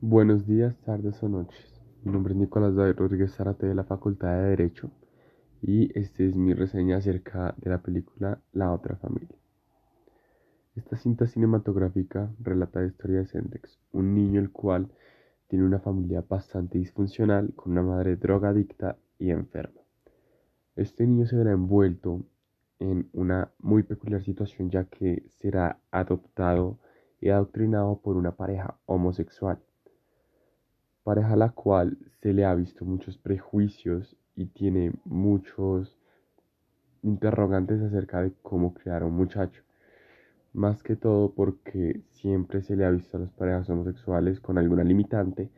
Buenos días, tardes o noches. Mi nombre es Nicolás David Rodríguez Zarate de la Facultad de Derecho y esta es mi reseña acerca de la película La otra familia. Esta cinta cinematográfica relata la historia de Sentex, un niño el cual tiene una familia bastante disfuncional con una madre drogadicta y enferma. Este niño se verá envuelto en una muy peculiar situación ya que será adoptado y adoctrinado por una pareja homosexual pareja a la cual se le ha visto muchos prejuicios y tiene muchos interrogantes acerca de cómo crear a un muchacho. Más que todo porque siempre se le ha visto a las parejas homosexuales con alguna limitante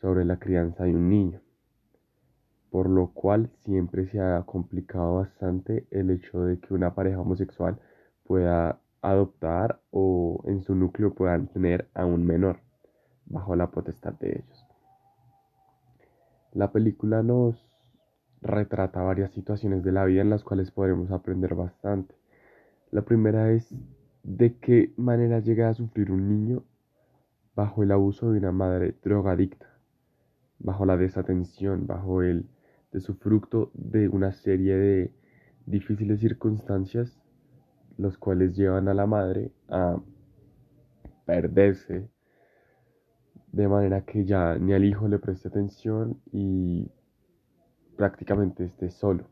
sobre la crianza de un niño. Por lo cual siempre se ha complicado bastante el hecho de que una pareja homosexual pueda adoptar o en su núcleo puedan tener a un menor bajo la potestad de ellos. La película nos retrata varias situaciones de la vida en las cuales podremos aprender bastante. La primera es de qué manera llega a sufrir un niño bajo el abuso de una madre drogadicta, bajo la desatención, bajo el de su fruto de una serie de difíciles circunstancias, los cuales llevan a la madre a perderse de manera que ya ni al hijo le preste atención y prácticamente esté solo.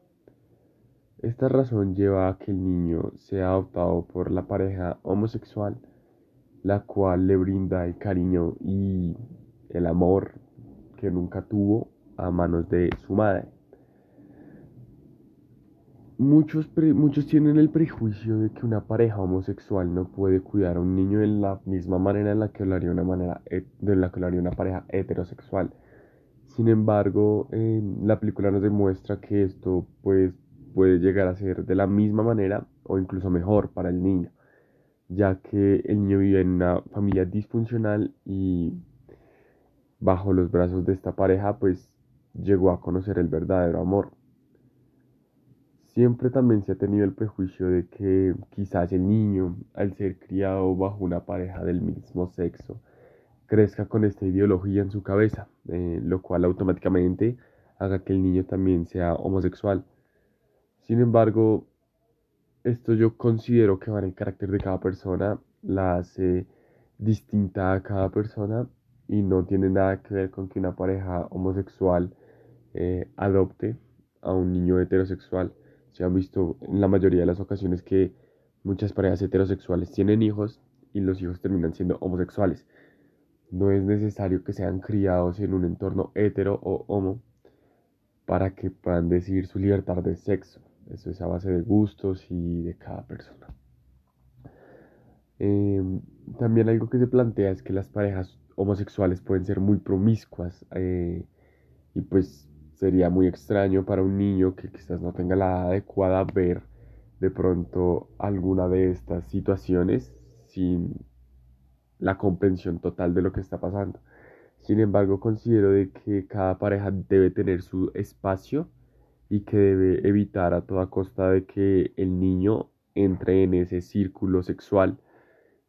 Esta razón lleva a que el niño sea adoptado por la pareja homosexual, la cual le brinda el cariño y el amor que nunca tuvo a manos de su madre. Muchos, muchos tienen el prejuicio de que una pareja homosexual no puede cuidar a un niño de la misma manera en la que lo haría una, manera, de la que lo una pareja heterosexual. Sin embargo, la película nos demuestra que esto pues, puede llegar a ser de la misma manera o incluso mejor para el niño, ya que el niño vive en una familia disfuncional y bajo los brazos de esta pareja pues llegó a conocer el verdadero amor. Siempre también se ha tenido el prejuicio de que quizás el niño, al ser criado bajo una pareja del mismo sexo, crezca con esta ideología en su cabeza, eh, lo cual automáticamente haga que el niño también sea homosexual. Sin embargo, esto yo considero que va en el carácter de cada persona, la hace distinta a cada persona y no tiene nada que ver con que una pareja homosexual eh, adopte a un niño heterosexual. Se han visto en la mayoría de las ocasiones que muchas parejas heterosexuales tienen hijos y los hijos terminan siendo homosexuales. No es necesario que sean criados en un entorno hetero o homo para que puedan decidir su libertad de sexo. Eso es a base de gustos y de cada persona. Em, también algo que se plantea es que las parejas homosexuales pueden ser muy promiscuas eh, y pues sería muy extraño para un niño que quizás no tenga la edad adecuada ver de pronto alguna de estas situaciones sin la comprensión total de lo que está pasando. Sin embargo, considero de que cada pareja debe tener su espacio y que debe evitar a toda costa de que el niño entre en ese círculo sexual,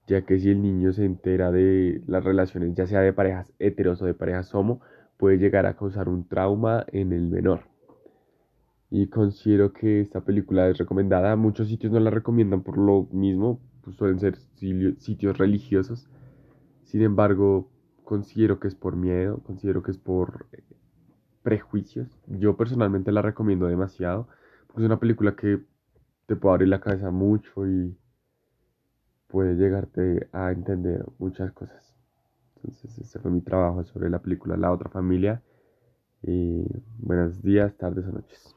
ya que si el niño se entera de las relaciones, ya sea de parejas heteros o de parejas homo, puede llegar a causar un trauma en el menor. Y considero que esta película es recomendada. Muchos sitios no la recomiendan por lo mismo, pues suelen ser sitios religiosos. Sin embargo, considero que es por miedo, considero que es por eh, prejuicios. Yo personalmente la recomiendo demasiado, porque es una película que te puede abrir la cabeza mucho y puede llegarte a entender muchas cosas. Entonces, este fue mi trabajo sobre la película La otra familia. Y buenos días, tardes o noches.